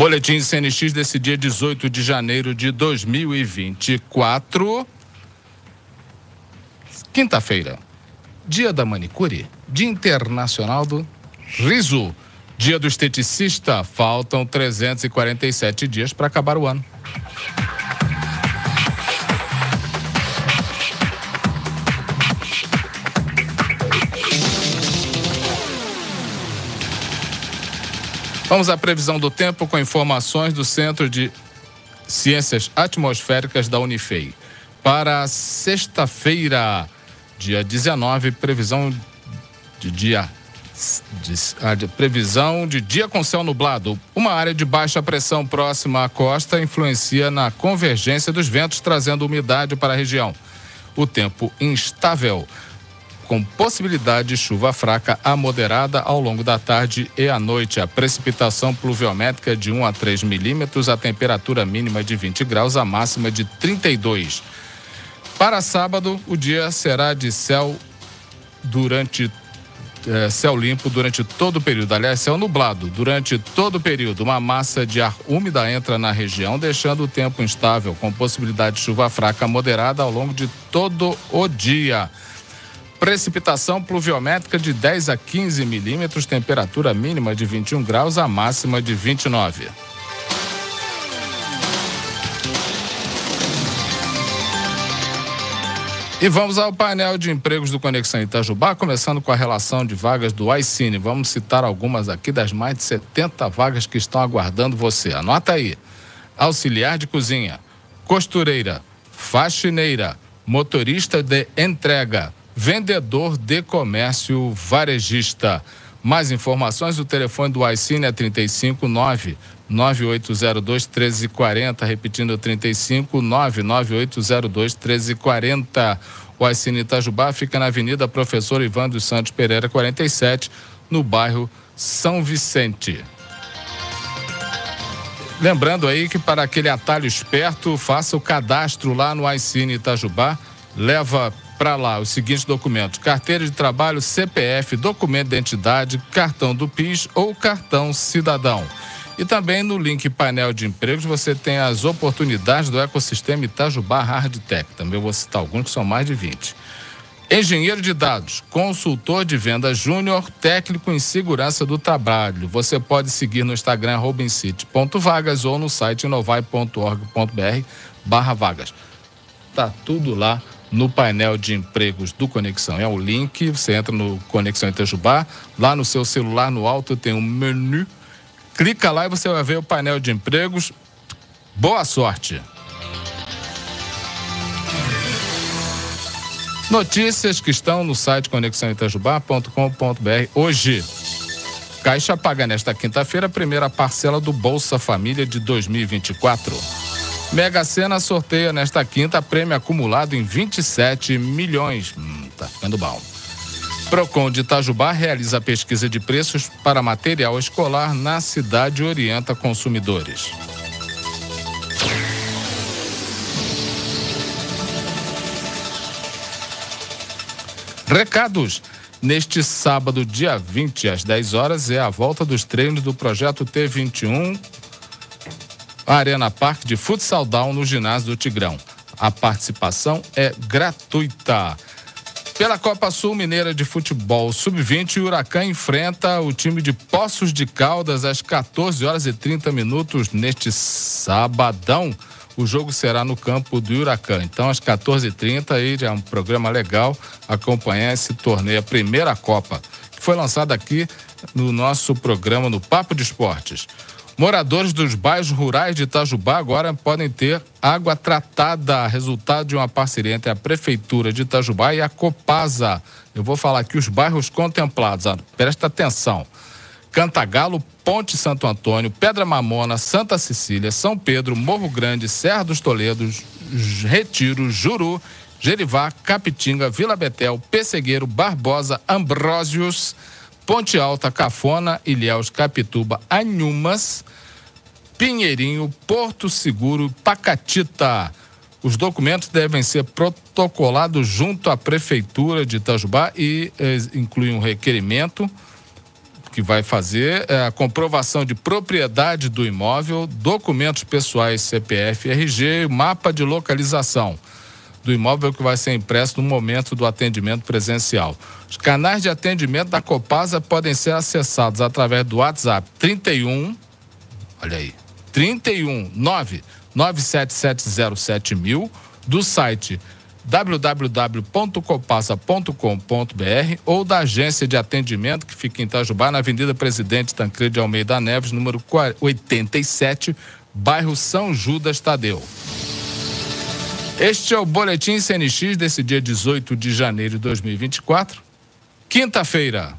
Boletim CNX desse dia 18 de janeiro de 2024. Quinta-feira. Dia da manicure. Dia Internacional do Riso. Dia do esteticista. Faltam 347 dias para acabar o ano. Vamos à previsão do tempo com informações do Centro de Ciências Atmosféricas da Unifei. Para sexta-feira, dia 19, previsão de dia de, a de, previsão de dia com céu nublado. Uma área de baixa pressão próxima à costa influencia na convergência dos ventos, trazendo umidade para a região. O tempo instável com possibilidade de chuva fraca a moderada ao longo da tarde e à noite. A precipitação pluviométrica de 1 a 3 milímetros, a temperatura mínima de 20 graus, a máxima de 32. Para sábado, o dia será de céu durante é, céu limpo durante todo o período. Aliás, céu nublado durante todo o período. Uma massa de ar úmida entra na região, deixando o tempo instável, com possibilidade de chuva fraca moderada ao longo de todo o dia. Precipitação pluviométrica de 10 a 15 milímetros, temperatura mínima de 21 graus, a máxima de 29. E vamos ao painel de empregos do Conexão Itajubá, começando com a relação de vagas do iCine. Vamos citar algumas aqui das mais de 70 vagas que estão aguardando você. Anota aí: auxiliar de cozinha, costureira, faxineira, motorista de entrega vendedor de comércio varejista. Mais informações, o telefone do iCine é 359 9802 1340, repetindo 359 9802 1340. O iCine Itajubá fica na Avenida Professor Ivan dos Santos Pereira 47, no bairro São Vicente. Lembrando aí que para aquele atalho esperto, faça o cadastro lá no iCine Itajubá, leva para lá os seguintes documentos: carteira de trabalho, CPF, documento de identidade, cartão do PIS ou cartão cidadão. E também no link painel de empregos você tem as oportunidades do ecossistema Itajubá Hardtech. Também vou citar alguns que são mais de 20. Engenheiro de dados, consultor de venda júnior, técnico em segurança do trabalho. Você pode seguir no Instagram robincity.vagas ou no site inovai.org.br barra vagas. Tá tudo lá no painel de empregos do Conexão. É o link, você entra no Conexão Itajubá, lá no seu celular, no alto tem um menu, clica lá e você vai ver o painel de empregos. Boa sorte! Notícias que estão no site conexãoitajubá.com.br hoje. Caixa paga nesta quinta-feira a primeira parcela do Bolsa Família de 2024. Mega Sena sorteia nesta quinta prêmio acumulado em 27 milhões. Hum, tá ficando bom. Procon de Itajubá realiza pesquisa de preços para material escolar na cidade e orienta consumidores. Recados. Neste sábado, dia 20, às 10 horas, é a volta dos treinos do projeto T21 Arena Parque de Futsal Down no ginásio do Tigrão. A participação é gratuita. Pela Copa Sul Mineira de Futebol Sub-20, o Huracan enfrenta o time de Poços de Caldas às 14 horas e 30 minutos neste sabadão. O jogo será no campo do Huracan. Então, às 14h30, aí já é um programa legal acompanhar esse torneio, a primeira Copa, que foi lançada aqui no nosso programa no Papo de Esportes. Moradores dos bairros rurais de Itajubá agora podem ter água tratada, resultado de uma parceria entre a Prefeitura de Itajubá e a Copasa. Eu vou falar aqui os bairros contemplados, ah, presta atenção. Cantagalo, Ponte Santo Antônio, Pedra Mamona, Santa Cecília, São Pedro, Morro Grande, Serra dos Toledos, Retiro, Juru, Jerivá, Capitinga, Vila Betel, Pessegueiro, Barbosa, Ambrósios, Ponte Alta, Cafona, Ilhéus, Capituba, Anhumas, Pinheirinho, Porto Seguro, Pacatita. Os documentos devem ser protocolados junto à Prefeitura de Itajubá e eh, incluem um requerimento que vai fazer é a comprovação de propriedade do imóvel, documentos pessoais CPF, RG, mapa de localização do imóvel que vai ser impresso no momento do atendimento presencial. Os canais de atendimento da Copasa podem ser acessados através do WhatsApp 31, olha aí, 31 9 97707000, do site www.copasa.com.br ou da agência de atendimento que fica em Itajubá, na Avenida Presidente Tancredo de Almeida Neves, número 87, bairro São Judas Tadeu. Este é o Boletim CNX desse dia 18 de janeiro de 2024, quinta-feira.